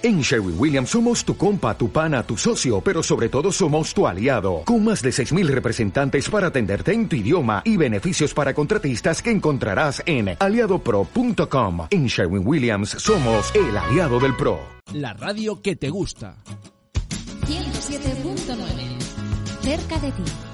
En Sherwin Williams somos tu compa, tu pana, tu socio, pero sobre todo somos tu aliado, con más de 6.000 representantes para atenderte en tu idioma y beneficios para contratistas que encontrarás en aliadopro.com. En Sherwin Williams somos el aliado del PRO. La radio que te gusta. 107.9. Cerca de ti.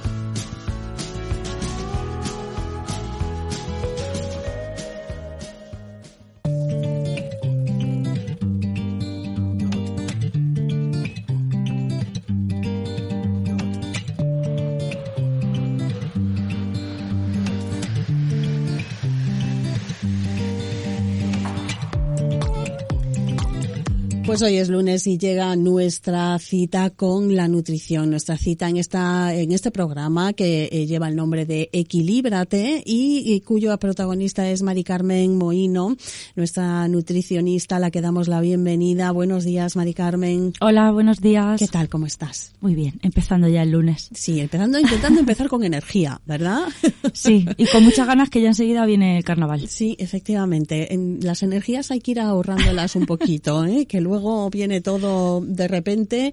Pues hoy es lunes y llega nuestra cita con la nutrición, nuestra cita en esta en este programa que eh, lleva el nombre de Equilíbrate y, y, cuyo protagonista es Mari Carmen Moino, nuestra nutricionista, a la que damos la bienvenida. Buenos días, Mari Carmen. Hola, buenos días. ¿Qué tal? ¿Cómo estás? Muy bien, empezando ya el lunes. Sí, empezando intentando empezar con energía, ¿verdad? Sí, y con muchas ganas que ya enseguida viene el carnaval. Sí, efectivamente. En las energías hay que ir ahorrándolas un poquito, ¿eh? que luego viene todo de repente.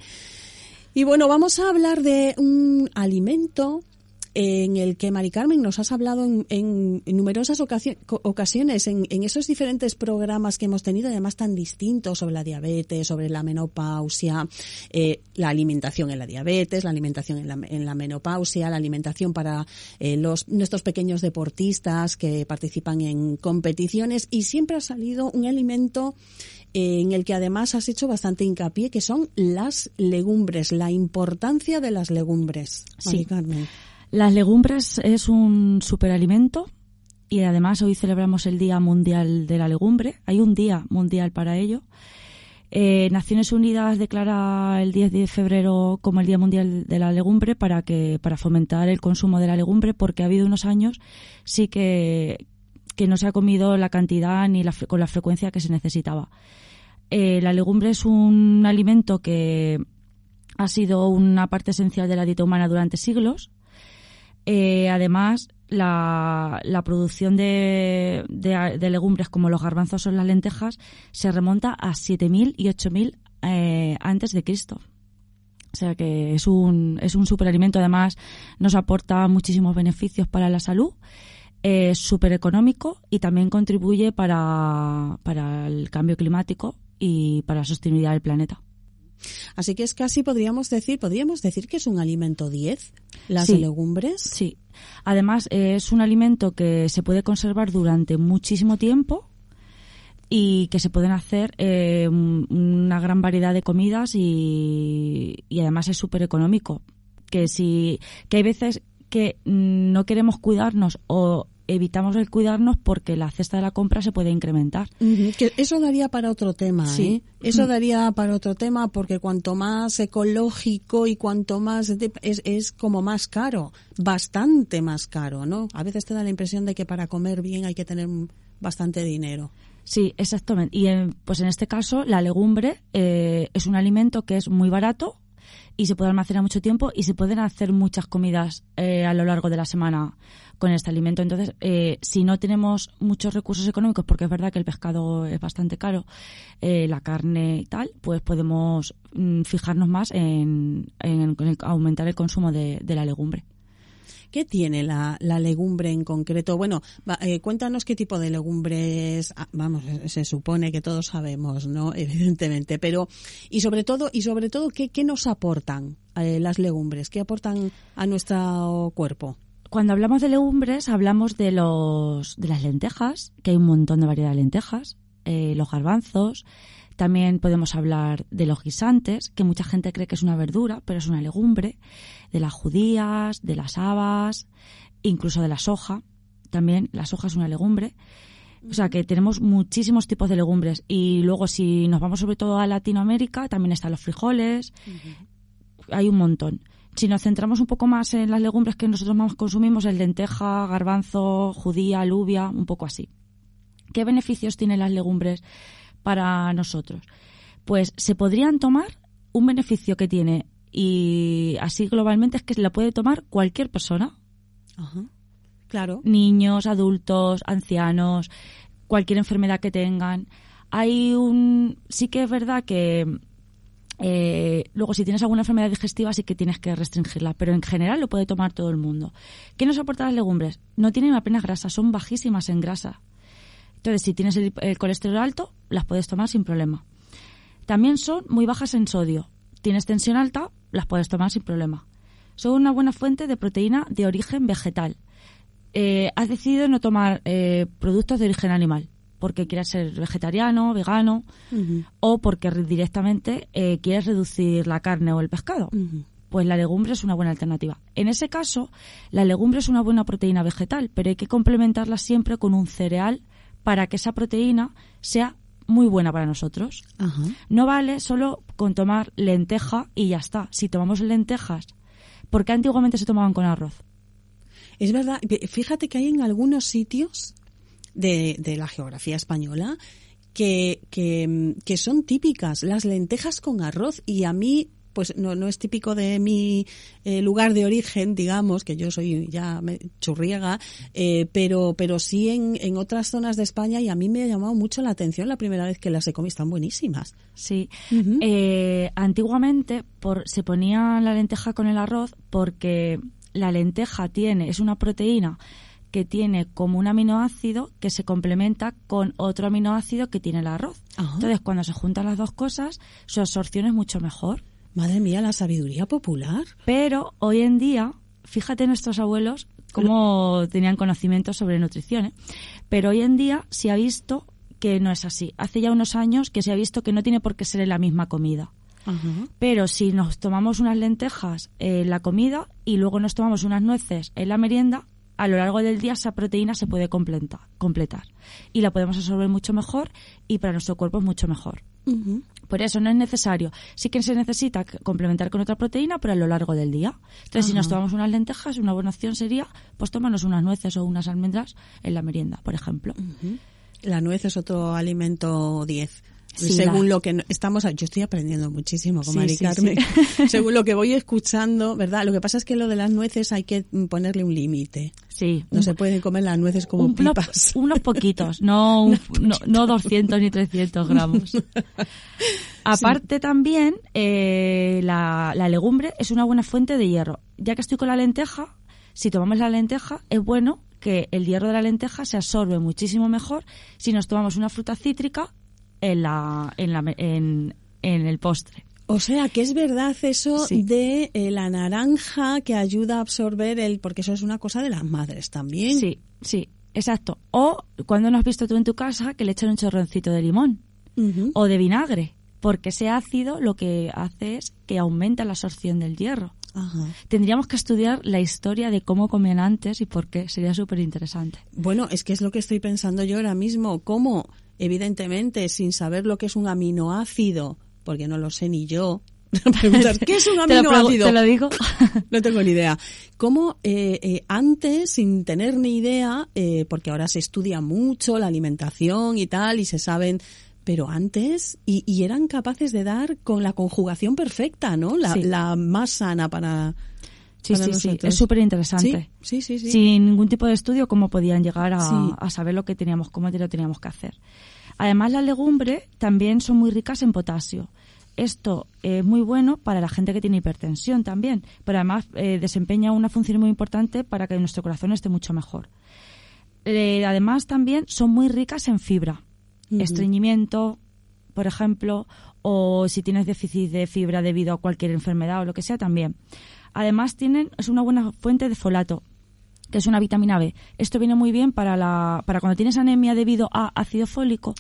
Y bueno, vamos a hablar de un alimento en el que Mari Carmen nos has hablado en, en, en numerosas ocasiones, en, en, esos diferentes programas que hemos tenido, además tan distintos sobre la diabetes, sobre la menopausia, eh, la alimentación en la diabetes, la alimentación en la, en la menopausia, la alimentación para eh, los nuestros pequeños deportistas que participan en competiciones y siempre ha salido un alimento en el que además has hecho bastante hincapié, que son las legumbres, la importancia de las legumbres. Sí. Carmen. Las legumbres es un superalimento y además hoy celebramos el Día Mundial de la Legumbre. Hay un día mundial para ello. Eh, Naciones Unidas declara el 10 de febrero como el Día Mundial de la Legumbre para que para fomentar el consumo de la legumbre porque ha habido unos años sí que, que no se ha comido la cantidad ni la, con la frecuencia que se necesitaba. Eh, la legumbre es un alimento que ha sido una parte esencial de la dieta humana durante siglos. Eh, además, la, producción de, legumbres como los garbanzos o las lentejas se remonta a 7.000 y 8.000 eh, antes de Cristo. O sea que es un, es un superalimento. Además, nos aporta muchísimos beneficios para la salud es súper económico y también contribuye para, para el cambio climático y para la sostenibilidad del planeta. Así que es casi, podríamos decir, podríamos decir que es un alimento 10, las sí, legumbres. Sí. Además, es un alimento que se puede conservar durante muchísimo tiempo y que se pueden hacer eh, una gran variedad de comidas y, y además es súper económico. Que si, que hay veces que no queremos cuidarnos o evitamos el cuidarnos porque la cesta de la compra se puede incrementar. Uh -huh. que eso daría para otro tema, sí. ¿eh? Eso uh -huh. daría para otro tema porque cuanto más ecológico y cuanto más es, es como más caro, bastante más caro, ¿no? A veces te da la impresión de que para comer bien hay que tener bastante dinero. Sí, exactamente. Y en, pues en este caso la legumbre eh, es un alimento que es muy barato y se puede almacenar mucho tiempo y se pueden hacer muchas comidas eh, a lo largo de la semana con este alimento. Entonces, eh, si no tenemos muchos recursos económicos, porque es verdad que el pescado es bastante caro, eh, la carne y tal, pues podemos mm, fijarnos más en, en, en, aumentar el consumo de, de la legumbre. ¿Qué tiene la, la, legumbre en concreto? Bueno, va, eh, cuéntanos qué tipo de legumbres, ah, vamos, se supone que todos sabemos, ¿no? Evidentemente, pero y sobre todo y sobre todo qué, qué nos aportan eh, las legumbres, qué aportan a nuestro cuerpo. Cuando hablamos de legumbres hablamos de los de las lentejas, que hay un montón de variedad de lentejas, eh, los garbanzos, también podemos hablar de los guisantes, que mucha gente cree que es una verdura, pero es una legumbre, de las judías, de las habas, incluso de la soja. También la soja es una legumbre. O sea que tenemos muchísimos tipos de legumbres. Y luego si nos vamos sobre todo a Latinoamérica, también están los frijoles. Uh -huh. Hay un montón. Si nos centramos un poco más en las legumbres que nosotros más consumimos, el lenteja, garbanzo, judía, alubia, un poco así. ¿Qué beneficios tienen las legumbres para nosotros? Pues se podrían tomar un beneficio que tiene y así globalmente es que la puede tomar cualquier persona. Ajá. Claro. Niños, adultos, ancianos, cualquier enfermedad que tengan. Hay un. Sí que es verdad que. Eh, luego, si tienes alguna enfermedad digestiva, sí que tienes que restringirla, pero en general lo puede tomar todo el mundo. ¿Qué nos aportan las legumbres? No tienen apenas grasa, son bajísimas en grasa. Entonces, si tienes el, colesterol alto, las puedes tomar sin problema. También son muy bajas en sodio. Tienes tensión alta, las puedes tomar sin problema. Son una buena fuente de proteína de origen vegetal. Eh, has decidido no tomar eh, productos de origen animal porque quieres ser vegetariano, vegano o porque re- directamente eh, quieres reducir la carne o el pescado. Pues la legumbre es una buena alternativa. En ese caso, la legumbre es una buena proteína vegetal, pero hay que complementarla siempre con un cereal para que esa proteína sea muy buena para nosotros. No vale solo con tomar lenteja y ya está. Si tomamos lentejas, porque antiguamente se tomaban con arroz. Es verdad, ve- fíjate que hay en algunos sitios de, de la geografía española que, que, que son típicas, las lentejas con arroz, y a mí, pues no, no es típico de mi eh, lugar de origen, digamos, que yo soy ya churriega, eh, pero, pero sí en, en otras zonas de España y a mí me ha llamado mucho la atención la primera vez que las he comido, están buenísimas. Sí. Eh, antiguamente por, se ponía la lenteja con el arroz porque la lenteja tiene, es una proteína que tiene como un aminoácido que se complementa con otro aminoácido que tiene el arroz. Ajá. Entonces, cuando se juntan las dos cosas, su absorción es mucho mejor. Madre mía, la sabiduría popular. Pero hoy en día, fíjate nuestros abuelos cómo tenían conocimiento sobre nutrición, ¿eh? pero hoy en día se ha visto que no es así. Hace ya unos años que se ha visto que no tiene por qué ser en la misma comida. Ajá. Pero si nos tomamos unas lentejas en la comida y luego nos tomamos unas nueces en la merienda, a lo largo del día esa proteína se puede completa- completar y la podemos absorber mucho mejor y para nuestro cuerpo es mucho mejor. Por eso no es necesario. Sí que se necesita complementar con otra proteína, pero a lo largo del día. Entonces, si nos tomamos unas lentejas, una buena opción sería pues tomarnos unas nueces o unas almendras en la merienda, por ejemplo. La nuez es otro alimento 10. Sí, Según la- lo que estamos, yo estoy aprendiendo muchísimo con Sí, Mari sí, Carmen. sí. Según lo que voy escuchando, ¿verdad? Lo que pasa es que lo de las nueces hay que mm, ponerle un límite. Sí. No un- se pueden comer las nueces como un- pipas. unos poquitos, no, un- no, no 200 ni 300 gramos. Aparte también, eh, la, la legumbre es una buena fuente de hierro. Ya que estoy con la lenteja, si tomamos la lenteja, es bueno que el hierro de la lenteja se absorbe muchísimo mejor si nos tomamos una fruta cítrica en, la, en, la, en, en el postre. O sea, que es verdad eso Sí. de eh, la naranja que ayuda a absorber el... Porque eso es una cosa de las madres también. Sí, sí, exacto. O cuando no has visto tú en tu casa que le echan un chorroncito de limón. O de vinagre, porque ese ácido lo que hace es que aumenta la absorción del hierro. Ajá. Tendríamos que estudiar la historia de cómo comían antes y por qué, sería súper interesante. Bueno, es que es lo que estoy pensando yo ahora mismo. ¿Cómo, evidentemente, sin saber lo que es un aminoácido, porque no lo sé ni yo, preguntar, ¿qué es un aminoácido? te lo digo. No tengo ni idea. ¿Cómo eh, eh, antes, sin tener ni idea, eh, porque ahora se estudia mucho la alimentación y tal, y se saben, pero antes, y, y eran capaces de dar con la conjugación perfecta, ¿no? La, Sí. la más sana para, Sí, para sí, sí, es súper interesante. Sí, sí, sí. sí. Sin ningún tipo de estudio, cómo podían llegar a, Sí. a saber lo que teníamos, cómo lo teníamos que hacer. Además, las legumbres también son muy ricas en potasio. Esto es muy bueno para la gente que tiene hipertensión también, pero además eh, desempeña una función muy importante para que nuestro corazón esté mucho mejor. Eh, además, también son muy ricas en fibra. Estreñimiento, por ejemplo, o si tienes déficit de fibra debido a cualquier enfermedad o lo que sea, también. Además, tienen, es una buena fuente de folato, que es una vitamina B. Esto viene muy bien para, la, para cuando tienes anemia debido a ácido fólico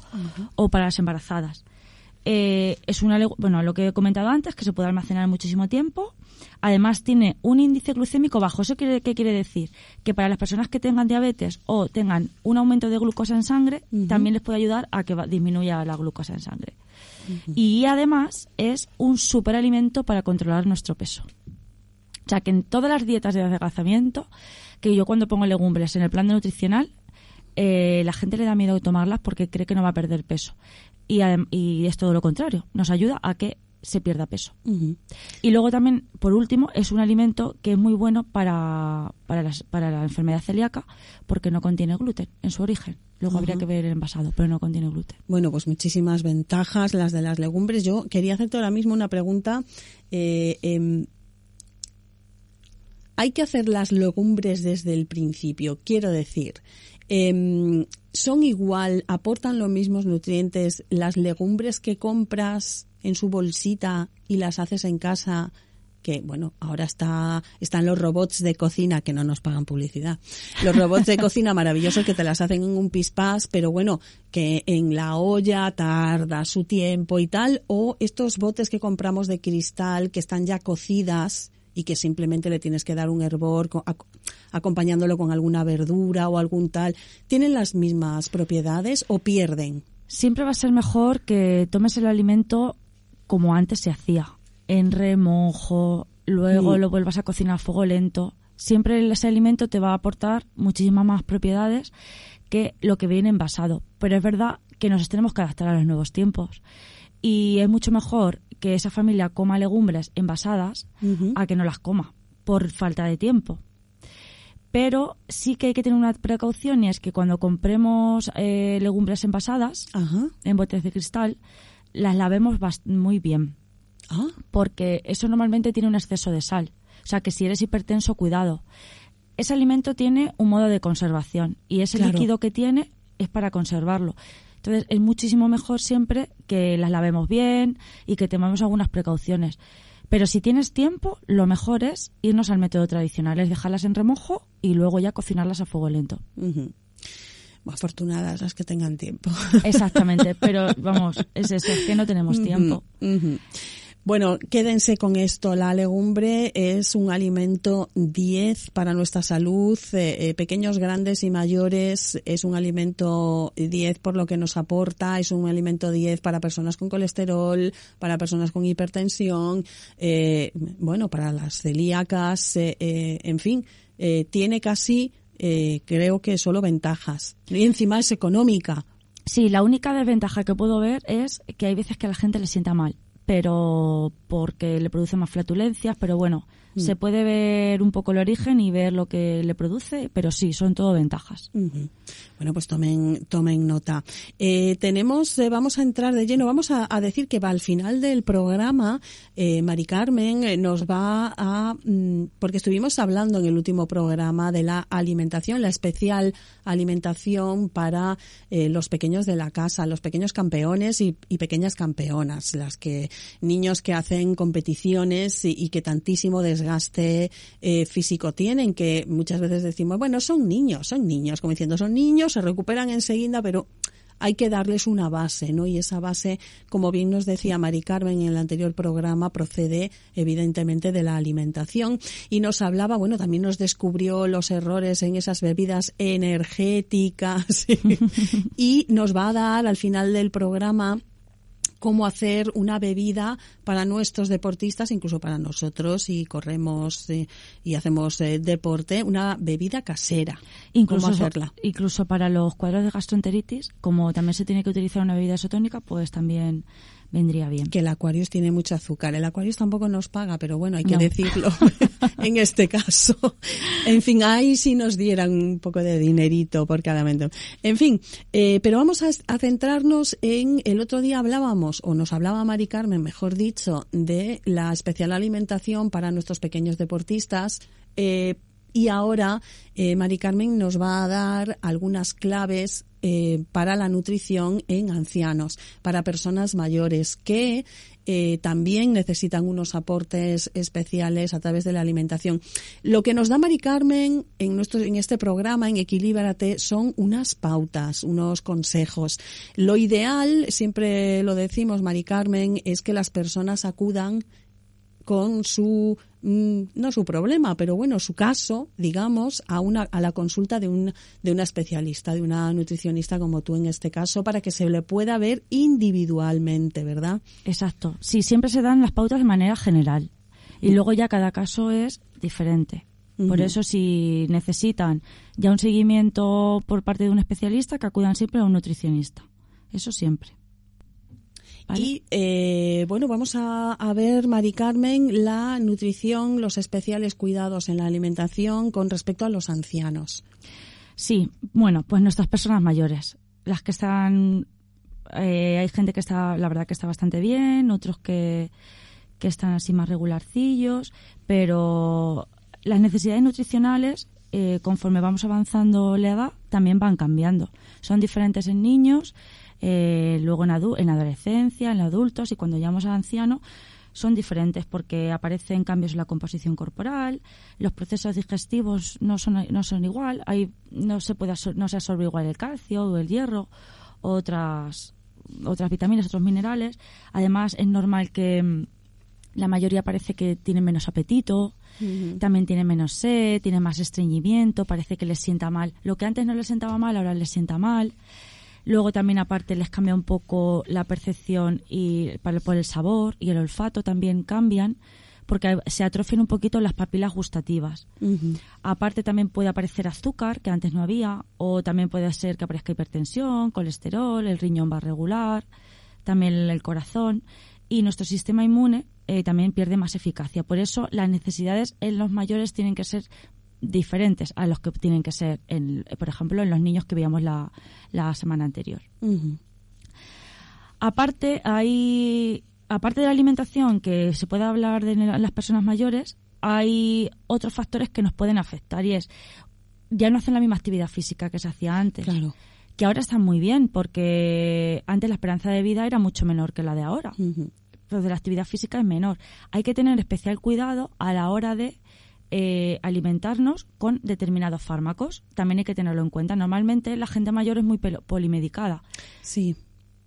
o para las embarazadas. Eh, es una, bueno, lo que he comentado antes, que se puede almacenar muchísimo tiempo. Además, tiene un índice glucémico bajo. ¿Eso quiere, qué quiere decir? Que para las personas que tengan diabetes o tengan un aumento de glucosa en sangre, también les puede ayudar a que disminuya la glucosa en sangre. Y además es un superalimento para controlar nuestro peso. O sea, que en todas las dietas de adelgazamiento, que yo cuando pongo legumbres en el plan de nutricional, eh, la gente le da miedo tomarlas porque cree que no va a perder peso. Y, y es todo lo contrario, nos ayuda a que se pierda peso. Y luego también, por último, es un alimento que es muy bueno para, para, las- para la enfermedad celíaca porque no contiene gluten en su origen. Luego habría que ver el envasado, pero no contiene gluten. Bueno, pues muchísimas ventajas las de las legumbres. Yo quería hacerte ahora mismo una pregunta. Eh, em, hay que hacer las legumbres desde el principio. Quiero decir, em, ¿son igual, aportan los mismos nutrientes las legumbres que compras en su bolsita y las haces en casa que bueno, ahora está, están los robots de cocina que no nos pagan publicidad. Los robots de cocina maravillosos que te las hacen en un pispás, pero bueno, que en la olla tarda su tiempo y tal, o estos botes que compramos de cristal que están ya cocidas y que simplemente le tienes que dar un hervor acompañándolo con alguna verdura o algún tal, ¿tienen las mismas propiedades o pierden? Siempre va a ser mejor que tomes el alimento como antes se hacía, en remojo, luego mm. lo vuelvas a cocinar a fuego lento. Siempre ese alimento te va a aportar muchísimas más propiedades que lo que viene envasado. Pero es verdad que nos tenemos que adaptar a los nuevos tiempos. Y es mucho mejor que esa familia coma legumbres envasadas a que no las coma por falta de tiempo. Pero sí que hay que tener una precaución y es que cuando compremos eh, legumbres envasadas en botes de cristal, las lavemos muy bien. Ah. Porque eso normalmente tiene un exceso de sal. O sea que si eres hipertenso, cuidado. Ese alimento tiene un modo de conservación y ese líquido que tiene es para conservarlo. Entonces es muchísimo mejor siempre que las lavemos bien y que tomemos algunas precauciones. Pero si tienes tiempo, lo mejor es irnos al método tradicional, es dejarlas en remojo y luego ya cocinarlas a fuego lento. Afortunadas las que tengan tiempo. Exactamente, pero vamos, es eso, es que no tenemos tiempo. Bueno, quédense con esto. La legumbre es un alimento 10 para nuestra salud. Eh, eh, pequeños, grandes y mayores es un alimento 10 por lo que nos aporta. Es un alimento 10 para personas con colesterol, para personas con hipertensión, eh, bueno, para las celíacas, en fin, tiene casi, creo que solo ventajas. Y encima es económica. Sí, la única desventaja que puedo ver es que hay veces que a la gente le sienta mal pero porque le produce más flatulencias, pero bueno, mm. se puede ver un poco el origen y ver lo que le produce, pero sí, son todo ventajas. Bueno, pues tomen, tomen nota. Eh, tenemos, eh, vamos a entrar de lleno, vamos a, decir que va al final del programa, eh, Mari Carmen eh, nos va a, mm, porque estuvimos hablando en el último programa de la alimentación, la especial alimentación para los pequeños de la casa, los pequeños campeones y, pequeñas campeonas, las que, niños que hacen competiciones y, que tantísimo desgaste físico tienen, que muchas veces decimos, bueno, son niños, son niños, como diciendo, son niños, se recuperan enseguida, pero hay que darles una base, ¿no? Y esa base, como bien nos decía Mari Carmen en el anterior programa, procede evidentemente de la alimentación y nos hablaba, bueno, también nos descubrió los errores en esas bebidas energéticas y nos va a dar al final del programa cómo hacer una bebida para nuestros deportistas, incluso para nosotros y corremos eh, y hacemos eh, deporte, una bebida casera. Incluso, hacerla? incluso para los cuadros de gastroenteritis, como también se tiene que utilizar una bebida isotónica, pues también vendría bien. Que el Aquarius tiene mucho azúcar. El Aquarius tampoco nos paga, pero bueno, hay que decirlo en este caso. En fin, ahí sí nos dieran un poco de dinerito por cada momento. En fin, eh, pero vamos a, centrarnos en, el otro día hablábamos, o nos hablaba Mari Carmen, mejor dicho, de la especial alimentación para nuestros pequeños deportistas. Eh, y ahora eh, Mari Carmen nos va a dar algunas claves eh, para la nutrición en ancianos, para personas mayores que eh, también necesitan unos aportes especiales a través de la alimentación. Lo que nos da Mari Carmen en, nuestro, en este programa, en Equilíbrate, son unas pautas, unos consejos. Lo ideal, siempre lo decimos, Mari Carmen, es que las personas acudan con su mm, no su problema, pero bueno, su caso, digamos, a una a la consulta de un de una especialista, de una nutricionista como tú en este caso para que se le pueda ver individualmente, ¿verdad? Exacto. Sí, siempre se dan las pautas de manera general y luego ya cada caso es diferente. Por eso si necesitan ya un seguimiento por parte de un especialista, que acudan siempre a un nutricionista. Eso siempre. Y eh, bueno, vamos a, ver, Mari Carmen, la nutrición, los especiales cuidados en la alimentación con respecto a los ancianos. Sí, bueno, pues nuestras personas mayores, las que están, eh, hay gente que está, la verdad que está bastante bien, otros que, que están así más regularcillos, pero las necesidades nutricionales, eh, conforme vamos avanzando la edad, también van cambiando. Son diferentes en niños, eh, luego en, adu- en adolescencia, en adultos y cuando llegamos al anciano son diferentes porque aparecen cambios en la composición corporal, los procesos digestivos no son, no son igual, hay, no se puede no se absorbe igual el calcio o el hierro, otras otras vitaminas, otros minerales. Además es normal que mm, la mayoría parece que tienen menos apetito, también tienen menos sed, tienen más estreñimiento, parece que les sienta mal. Lo que antes no les sentaba mal, ahora les sienta mal. Luego también aparte les cambia un poco la percepción y por el sabor y el olfato también cambian porque se atrofian un poquito las papilas gustativas. Aparte también puede aparecer azúcar que antes no había o también puede ser que aparezca hipertensión, colesterol, el riñón va regular, también el corazón y nuestro sistema inmune eh, también pierde más eficacia. Por eso las necesidades en los mayores tienen que ser diferentes a los que tienen que ser, en, por ejemplo, en los niños que veíamos la, la semana anterior. Aparte, hay, aparte de la alimentación, que se puede hablar de la- las personas mayores, hay otros factores que nos pueden afectar y es, ya no hacen la misma actividad física que se hacía antes. Claro. Que ahora están muy bien, porque antes la esperanza de vida era mucho menor que la de ahora. Entonces la actividad física es menor. Hay que tener especial cuidado a la hora de eh, alimentarnos con determinados fármacos. También hay que tenerlo en cuenta. Normalmente la gente mayor es muy polimedicada. Sí.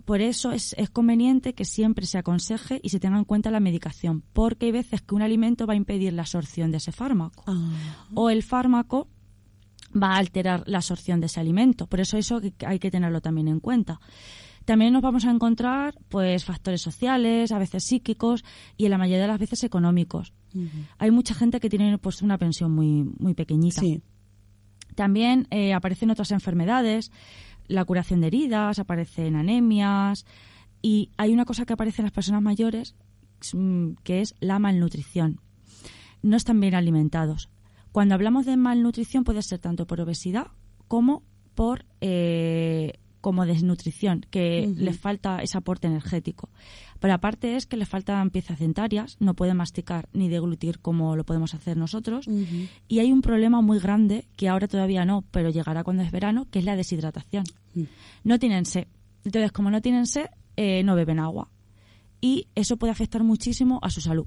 Por eso es, es conveniente que siempre se aconseje y se tenga en cuenta la medicación, porque hay veces que un alimento va a impedir la absorción de ese fármaco Ah, o el fármaco va a alterar la absorción de ese alimento. Por eso eso hay que tenerlo también en cuenta. También nos vamos a encontrar pues factores sociales, a veces psíquicos y en la mayoría de las veces económicos. Hay mucha gente que tiene pues una pensión muy muy pequeñita. Sí. También eh, aparecen otras enfermedades, la curación de heridas, aparecen anemias y hay una cosa que aparece en las personas mayores mm, que es la malnutrición. No están bien alimentados. Cuando hablamos de malnutrición puede ser tanto por obesidad como por eh, como desnutrición, que les falta ese aporte energético. Pero aparte es que les faltan piezas dentarias, no pueden masticar ni deglutir como lo podemos hacer nosotros. Y hay un problema muy grande que ahora todavía no, pero llegará cuando es verano, que es la deshidratación. No tienen sed. Entonces, como no tienen sed, eh, no beben agua. Y eso puede afectar muchísimo a su salud.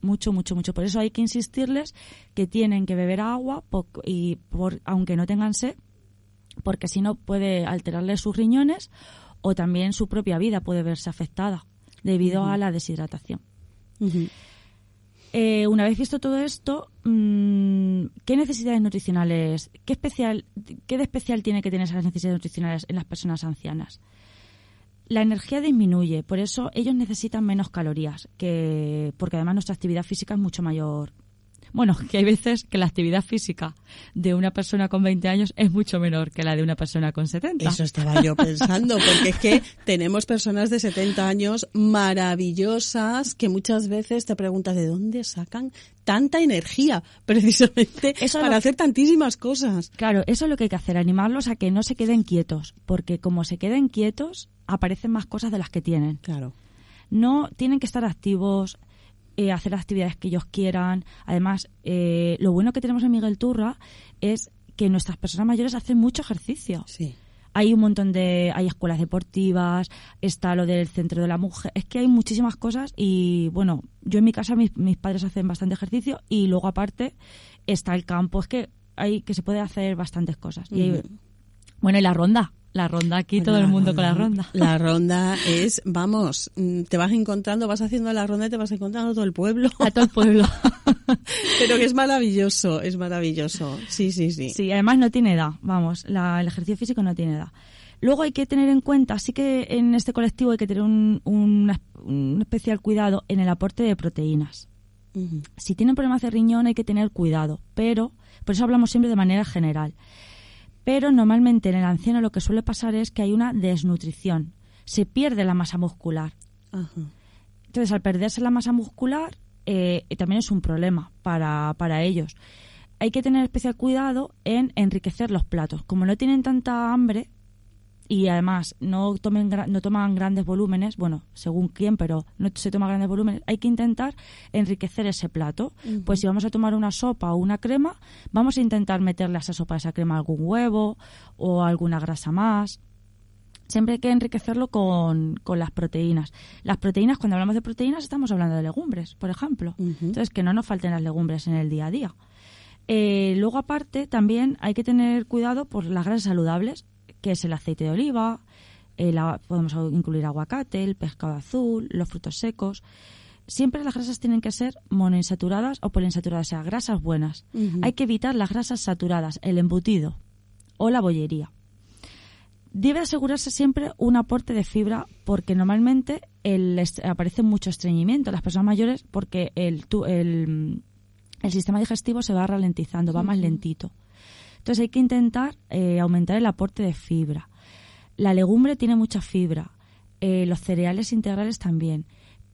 Mucho, mucho, mucho. Por eso hay que insistirles que tienen que beber agua y por, aunque no tengan sed, porque si no puede alterarle sus riñones o también su propia vida puede verse afectada debido a la deshidratación. Eh, una vez visto todo esto, mm, ¿qué necesidades nutricionales, qué especial, qué de especial tiene que tener esas necesidades nutricionales en las personas ancianas? La energía disminuye, por eso ellos necesitan menos calorías, que porque además nuestra actividad física es mucho mayor. Bueno, que hay veces que la actividad física de una persona con 20 años es mucho menor que la de una persona con 70. Eso estaba yo pensando, porque es que tenemos personas de 70 años maravillosas que muchas veces te preguntas de dónde sacan tanta energía precisamente Eso para hacer tantísimas cosas. Claro, eso es lo que hay que hacer, animarlos a que no se queden quietos, porque como se queden quietos, aparecen más cosas de las que tienen. Claro. No tienen que estar activos, eh, hacer las actividades que ellos quieran. Además, eh, lo bueno que tenemos en Miguel Turra es que nuestras personas mayores hacen mucho ejercicio. Sí. Hay un montón de, hay escuelas deportivas, está lo del centro de la mujer, es que hay muchísimas cosas y bueno, yo en mi casa mis, mis padres hacen bastante ejercicio y luego aparte está el campo, es que hay que se puede hacer bastantes cosas. Y bueno, y la ronda, la ronda aquí, todo el mundo con la ronda. La ronda es, vamos, mm, te vas encontrando, vas haciendo la ronda y te vas encontrando todo el pueblo. A todo el pueblo. Pero que es maravilloso, es maravilloso. Sí, sí, sí. Sí, además no tiene edad, vamos, la- el ejercicio físico no tiene edad. Luego hay que tener en cuenta, sí que en este colectivo hay que tener un, un- un especial cuidado en el aporte de proteínas. Si tienen problemas de riñón hay que tener cuidado, pero por eso hablamos siempre de manera general. Pero normalmente en el anciano lo que suele pasar es que hay una desnutrición, se pierde la masa muscular. Ajá. Entonces, al perderse la masa muscular, eh, también es un problema para, para ellos. hay que tener especial cuidado en enriquecer los platos. Como no tienen tanta hambre y además no, tomen, no toman grandes volúmenes, bueno, según quién, pero no se toma grandes volúmenes, hay que intentar enriquecer ese plato. Pues si vamos a tomar una sopa o una crema, vamos a intentar meterle a esa sopa, a esa crema, algún huevo o alguna grasa más. Siempre hay que enriquecerlo con, con, las proteínas. Las proteínas, cuando hablamos de proteínas, estamos hablando de legumbres, por ejemplo. Entonces, que no nos falten las legumbres en el día a día. Eh, luego, aparte, también hay que tener cuidado por las grasas saludables, que es el aceite de oliva, podemos incluir aguacate, el pescado azul, los frutos secos. Siempre las grasas tienen que ser monoinsaturadas o poliinsaturadas, o sea, grasas buenas. Hay que evitar las grasas saturadas, el embutido o la bollería. Debe asegurarse siempre un aporte de fibra porque normalmente el, aparece mucho estreñimiento en las personas mayores porque el, el el sistema digestivo se va ralentizando, va más lentito. Entonces hay que intentar eh, aumentar el aporte de fibra. La legumbre tiene mucha fibra, eh, los cereales integrales también,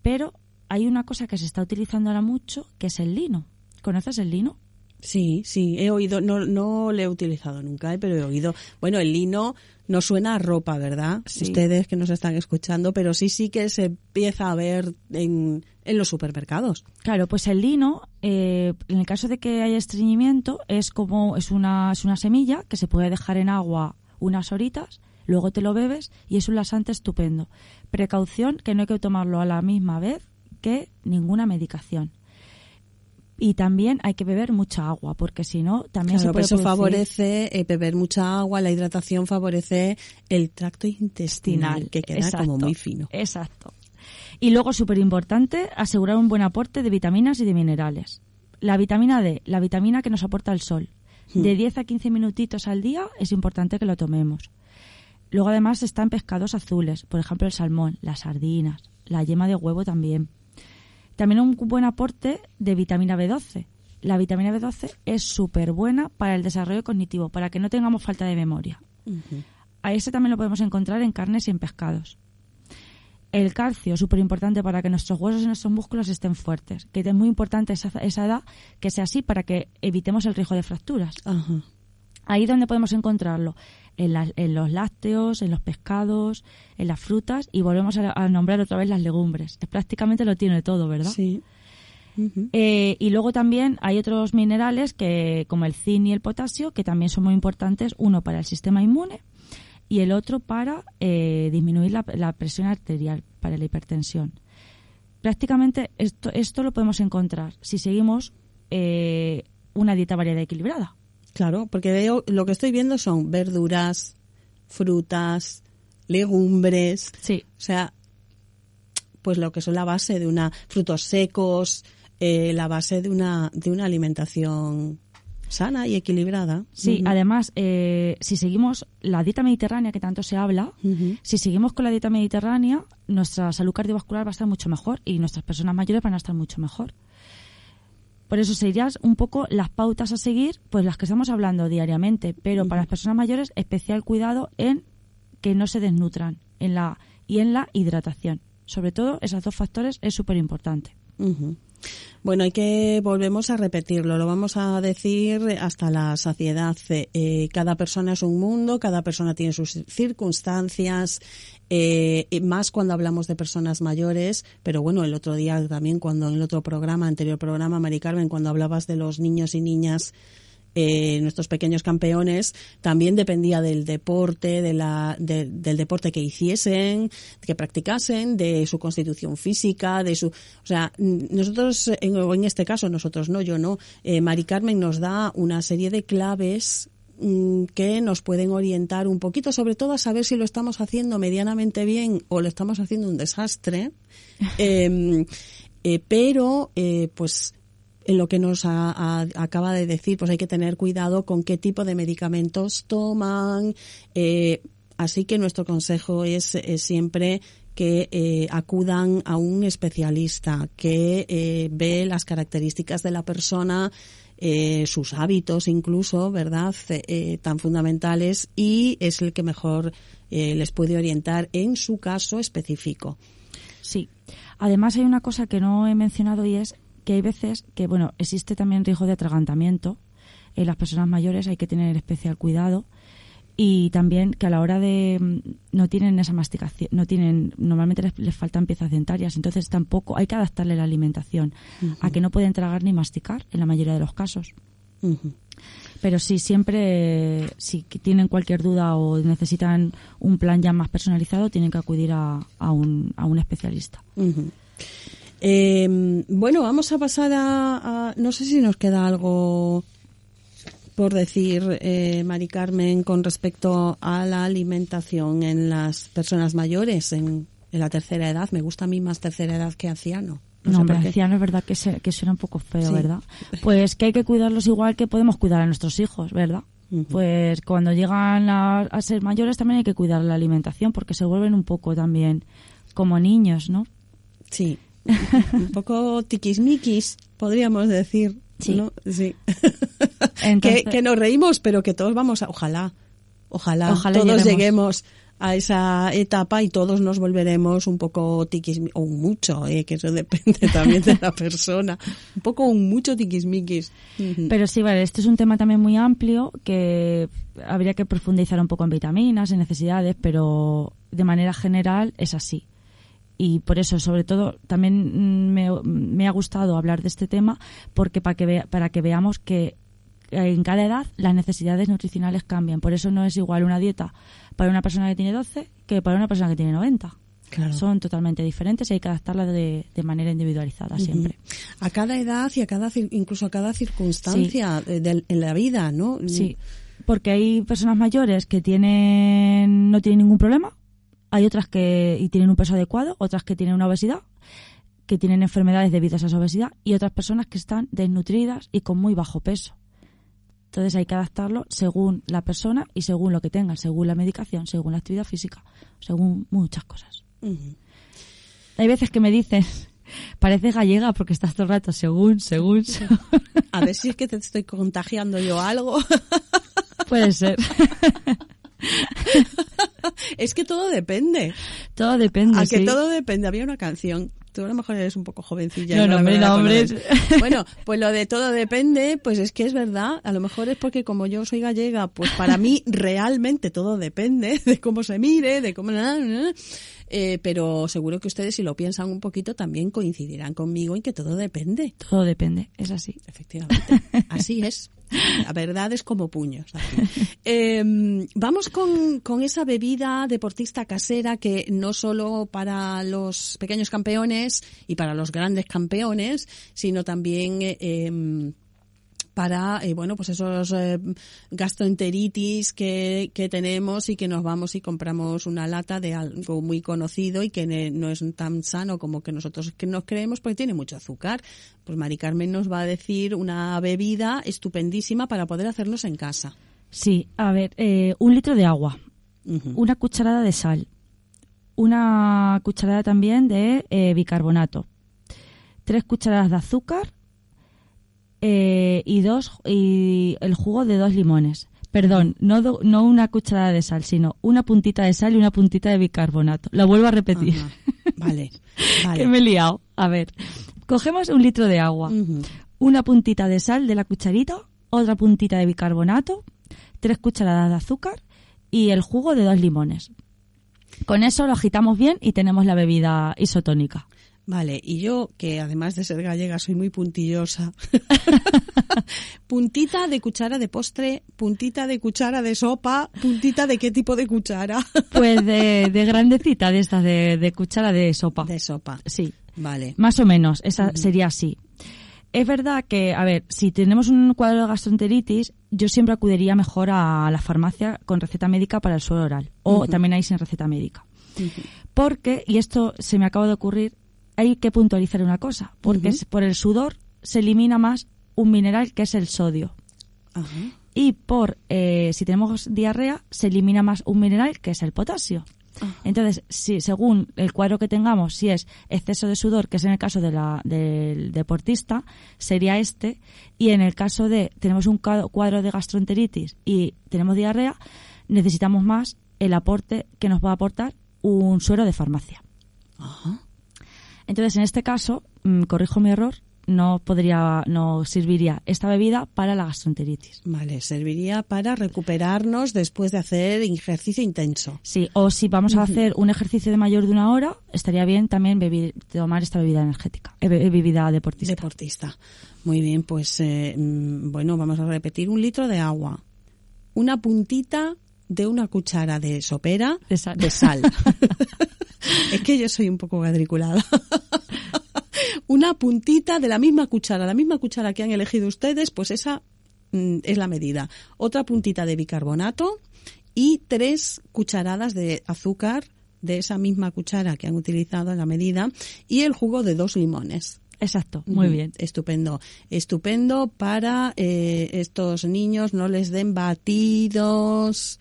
pero hay una cosa que se está utilizando ahora mucho, que es el lino. ¿Conoces el lino? Sí, sí, he oído, no, no lo he utilizado nunca, eh, pero he oído. Bueno, el lino no suena a ropa, ¿verdad? Ustedes que nos están escuchando, pero sí, sí que se empieza a ver en, en los supermercados. Claro, pues el lino, eh, en el caso de que haya estreñimiento, es como, es una, es una semilla que se puede dejar en agua unas horitas, luego te lo bebes y es un lasante estupendo. Precaución que no hay que tomarlo a la misma vez que ninguna medicación y también hay que beber mucha agua porque si no también se puede eso favorece eh, beber mucha agua la hidratación favorece el tracto intestinal que queda como muy fino exacto y luego súper importante asegurar un buen aporte de vitaminas y de minerales la vitamina D la vitamina que nos aporta el sol de 10 hmm. a 15 minutitos al día es importante que lo tomemos luego además están pescados azules por ejemplo el salmón las sardinas la yema de huevo también también un buen aporte de vitamina B12. La vitamina B12 es súper buena para el desarrollo cognitivo, para que no tengamos falta de memoria. A ese también lo podemos encontrar en carnes y en pescados. El calcio, súper importante para que nuestros huesos y nuestros músculos estén fuertes. Que es muy importante esa, esa edad que sea así para que evitemos el riesgo de fracturas. Ahí donde podemos encontrarlo en, los lácteos, en los pescados, en las frutas y volvemos a, nombrar otra vez las legumbres. Es prácticamente lo tiene todo, ¿verdad? Sí. Eh, y luego también hay otros minerales que, como el zinc y el potasio, que también son muy importantes, uno para el sistema inmune y el otro para eh, disminuir la, presión arterial, para la hipertensión. Prácticamente esto, esto lo podemos encontrar si seguimos eh, una dieta variada y equilibrada. Claro, porque veo, lo que estoy viendo son verduras, frutas, legumbres. Sí. O sea, pues lo que son la base de una, frutos secos, eh, la base de una, de una alimentación sana y equilibrada. Sí, además, eh, si seguimos la dieta mediterránea que tanto se habla, si seguimos con la dieta mediterránea, nuestra salud cardiovascular va a estar mucho mejor y nuestras personas mayores van a estar mucho mejor. Por eso serían un poco las pautas a seguir, pues las que estamos hablando diariamente, pero para las personas mayores especial cuidado en que no se desnutran en la y en la hidratación. Sobre todo esos dos factores es súper importante. Bueno, hay que volvemos a repetirlo, lo vamos a decir hasta la saciedad. Eh, cada persona es un mundo, cada persona tiene sus circunstancias, eh, más cuando hablamos de personas mayores, pero bueno, el otro día también cuando en el otro programa, anterior programa, Mari Carmen, cuando hablabas de los niños y niñas eh, nuestros pequeños campeones también dependía del deporte, de la, del deporte que hiciesen, que practicasen, de su constitución física, de su, o sea, nosotros, en, en este caso nosotros no, yo no, eh, Mari Carmen nos da una serie de claves mm, que nos pueden orientar un poquito, sobre todo a saber si lo estamos haciendo medianamente bien o lo estamos haciendo un desastre. Em, eh, pero, eh, pues, en lo que nos acaba de decir, pues hay que tener cuidado con qué tipo de medicamentos toman. Eh, así que nuestro consejo es, siempre que eh, acudan a un especialista que eh, ve las características de la persona, sus hábitos incluso, ¿verdad? tan fundamentales y es el que mejor les puede orientar en su caso específico. Sí. Además hay una cosa que no he mencionado y es que hay veces que, bueno, existe también riesgo de atragantamiento en las personas mayores hay que tener especial cuidado y también que a la hora de mm, no tienen esa masticación, no tienen normalmente les, les faltan piezas dentarias, entonces tampoco hay que adaptarle la alimentación a que no pueden tragar ni masticar en la mayoría de los casos. Pero sí, siempre, si tienen cualquier duda o necesitan un plan ya más personalizado, tienen que acudir a, a un, a un especialista. Eh, bueno, vamos a pasar a, a- No sé si nos queda algo por decir, eh, Mari Carmen, con respecto a la alimentación en las personas mayores, en, en la tercera edad. Me gusta a mí más tercera edad que anciano. No, hombre, anciano es verdad que, se- que suena un poco feo, Sí. ¿verdad? Pues que hay que cuidarlos igual que podemos cuidar a nuestros hijos, ¿verdad? Pues cuando llegan a, a ser mayores también hay que cuidar la alimentación porque se vuelven un poco también como niños, ¿no? Sí. Un poco tiquismiquis, podríamos decir. Sí. ¿no? Sí. Entonces- que, que nos reímos, pero que todos vamos a. Ojalá. Ojalá, Ojalá todos lleguemos. lleguemos a esa etapa y todos nos volveremos un poco tiquismiquis, o mucho, eh, que eso depende también de la persona. Un poco un mucho tiquismiquis. Pero sí, vale, este es un tema también muy amplio que habría que profundizar un poco en vitaminas, en necesidades, pero de manera general es así. Y por eso, sobre todo, también mm, me, me ha gustado hablar de este tema porque para que, vea- para que veamos que en cada edad las necesidades nutricionales cambian. Por eso no es igual una dieta para una persona que tiene 12 que para una persona que tiene 90. Claro. Son totalmente diferentes y hay que adaptarlas de, de manera individualizada siempre. A cada edad y a cada, incluso a cada circunstancia eh, del- en la vida, ¿no? Sí, porque hay personas mayores que tienen no tienen ningún problema, hay otras que y tienen un peso adecuado, otras que tienen una obesidad, que tienen enfermedades debidas a esa obesidad y otras personas que están desnutridas y con muy bajo peso. Entonces hay que adaptarlo según la persona y según lo que tengan, según la medicación, según la actividad física, según muchas cosas. Hay veces que me dicen, pareces gallega porque estás todo el rato según, según, según. A ver si es que te estoy contagiando yo algo. Puede ser. es que todo depende. Todo depende. A que todo depende. Había una canción. Tú a lo mejor eres un poco jovencilla. No, no, la no, hombre. Bueno, pues lo de todo depende, pues es que es verdad. A lo mejor es porque como yo soy gallega, pues para mí realmente todo depende de cómo se mire, de cómo... Eh, pero seguro que ustedes si lo piensan un poquito también coincidirán conmigo en que todo depende. Todo depende, es así. Efectivamente, así es. La verdad es como puños. Eh, vamos con, con esa bebida deportista casera que no solo para los pequeños campeones y para los grandes campeones, sino también eh, em, para eh, bueno pues esos eh, gastroenteritis que, que tenemos y que nos vamos y compramos una lata de algo muy conocido y que ne- no es tan sano como que nosotros que nos creemos porque tiene mucho azúcar. Pues Mari Carmen nos va a decir una bebida estupendísima para poder hacerlos en casa. Sí, a ver, eh, un litro de agua, una cucharada de sal, una cucharada también de eh, bicarbonato, tres cucharadas de azúcar eh, y dos y el jugo de dos limones. Perdón, no, do- no una cucharada de sal, sino una puntita de sal y una puntita de bicarbonato. Lo vuelvo a repetir. Ajá. Vale, que me he liado. A ver, cogemos un litro de agua, una puntita de sal de la cucharita, otra puntita de bicarbonato, tres cucharadas de azúcar y el jugo de dos limones. Con eso lo agitamos bien y tenemos la bebida isotónica. Vale, y yo, que además de ser gallega soy muy puntillosa, puntita de cuchara de postre, puntita de cuchara de sopa, puntita de qué tipo de cuchara Pues de, de grandecita, de estas, de, de cuchara de sopa. de sopa. Sí, Vale. más o menos, esa sería así. Es verdad que, a ver, si tenemos un cuadro de gastroenteritis, yo siempre acudiría mejor a la farmacia con receta médica para el suelo oral. O también hay sin receta médica. Porque, y esto se me acaba de ocurrir, hay que puntualizar una cosa. Porque por el sudor se elimina más un mineral que es el sodio. Ajá. Y por, eh, si tenemos diarrea, se elimina más un mineral que es el potasio. Entonces, si, según el cuadro que tengamos, si es exceso de sudor, que es en el caso de la, del deportista, sería este. Y en el caso de tenemos un cuadro cuadro de gastroenteritis y tenemos diarrea, necesitamos más el aporte que nos va a aportar un suero de farmacia. Ajá. Entonces, en este caso, mm, corrijo mi error, no podría, no serviría esta bebida para la gastroenteritis. Vale, serviría para recuperarnos después de hacer ejercicio intenso. Sí, o si vamos a hacer un ejercicio de mayor de una hora, estaría bien también beber, tomar esta bebida energética, eh, be- bebida deportista. Deportista. Muy bien, pues eh, mm, bueno, vamos a repetir un litro de agua, una puntita de una cuchara de sopera De sal. es que yo soy un poco cuadriculada. una puntita de la misma cuchara, la misma cuchara que han elegido ustedes, pues esa mm, es la medida. Otra puntita de bicarbonato y tres cucharadas de azúcar de esa misma cuchara que han utilizado en la medida y el jugo de dos limones. Exacto, muy bien. Estupendo. Estupendo para eh, estos niños, no les den batidos.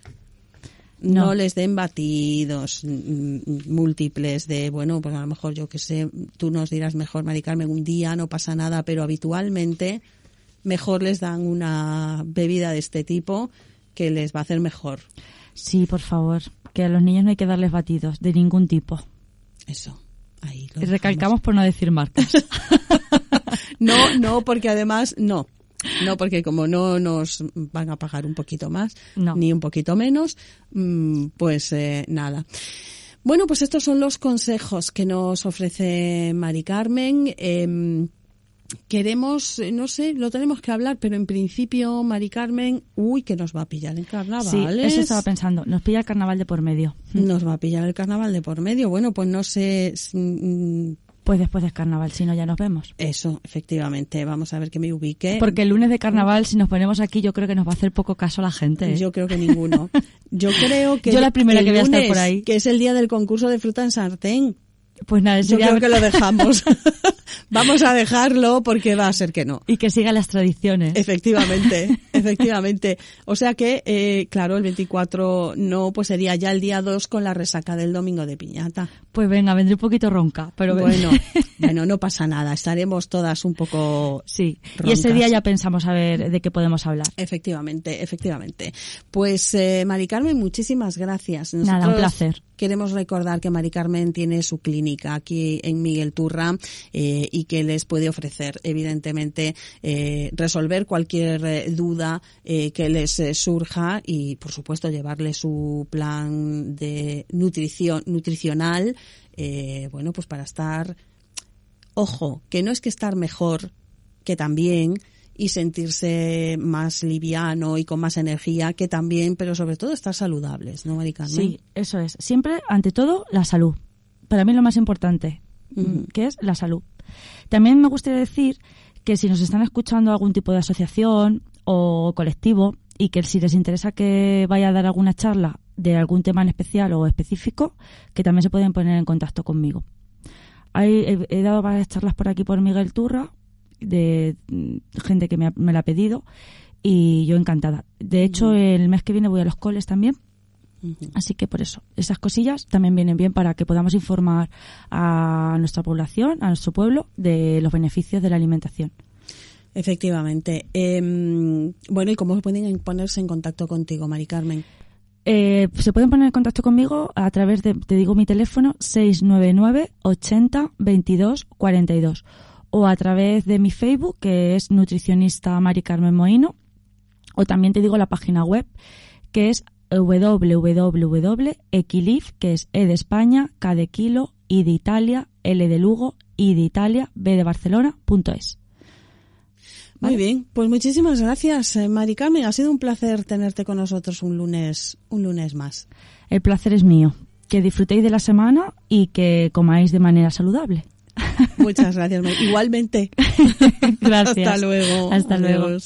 No. No. les den batidos mm, mm, múltiples de, bueno, pues a lo mejor yo que sé, tú nos dirás mejor, Mari Carmen, un día no pasa nada, pero habitualmente mejor les dan una bebida de este tipo que les va a hacer mejor. Sí, por favor, que a los niños no hay que darles batidos de ningún tipo. Eso. Ahí lo Y Recalcamos dejamos. por no decir marcas. No, no, porque además, no. No, porque como no nos van a pagar un poquito más, No. ni un poquito menos, mm, pues eh, nada. Bueno, pues estos son los consejos que nos ofrece Mari Carmen. Em, queremos, no sé, lo tenemos que hablar, pero en principio, Mari Carmen, uy, que nos va a pillar en carnaval. sí, eso estaba pensando. Nos pilla el carnaval de por medio. Nos va a pillar el carnaval de por medio. Bueno, pues no sé, mm, Pues después del carnaval, si no ya nos vemos. eso, efectivamente, vamos a ver que me ubique. Porque el lunes de carnaval, si nos ponemos aquí, yo creo que nos va a hacer poco caso la gente. ¿eh? Yo creo que ninguno. Yo creo que Yo la primera el que voy a estar lunes, por ahí. que es el día del concurso de fruta en sartén. Pues nada, Yo creo que lo dejamos. Vamos a dejarlo porque va a ser que no. Y que siga las tradiciones. Efectivamente, efectivamente. O sea que, eh, claro, el 24 no, pues sería ya el día 2 con la resaca del domingo de piñata. Pues venga, vendré un poquito ronca, pero Bueno, bueno, no pasa nada. Estaremos todas un poco sí. Y ese roncas. día ya pensamos a ver de qué podemos hablar. Efectivamente, efectivamente. Pues, eh, Mari Carmen, muchísimas gracias. Nada, un placer. Queremos recordar que Mari Carmen tiene su clínica aquí en Miguel Turra eh, y que les puede ofrecer, evidentemente, eh, resolver cualquier eh, duda que les surja y, por supuesto, llevarle su plan de nutrición nutricional, bueno, pues para estar ojo, que no es que estar mejor, que también, y sentirse más liviano y con más energía, que también, pero sobre todo estar saludables, ¿no, Mari Carmen? Sí, eso es. Siempre, ante todo, la salud. Para mí lo más importante, Ujú. que es la salud. También me gustaría decir que si nos están escuchando algún tipo de asociación o colectivo y que si les interesa que vaya a dar alguna charla de algún tema en especial o específico, que también se pueden poner en contacto conmigo. Hay, he, he dado varias charlas por aquí por Miguel Turra de mm, gente que me, ha- me la ha pedido y yo encantada. De hecho, el mes que viene voy a los coles también. Así que por eso, esas cosillas también vienen bien para que podamos informar a nuestra población, a nuestro pueblo, de los beneficios de la alimentación. Efectivamente. Em, bueno, ¿y cómo pueden ponerse en contacto contigo, Mari Carmen? Eh, se pueden poner en contacto conmigo a través de, te digo mi teléfono, 699 80 22 42 o a través de mi Facebook, que es nutricionista Mari Carmen Moino, o también te digo la página web, que es www.equilif, que es E de España, K de Kilo, I de Italia, L de Lugo, I de Italia, B de Barcelona, punto es. Muy bien, pues muchísimas gracias, eh, Mari Carmen. Ha sido un placer tenerte con nosotros un lunes, un lunes más. El placer es mío. Que disfrutéis de la semana y que comáis de manera saludable. Muchas gracias. Igualmente. Gracias. Hasta luego. Hasta luego.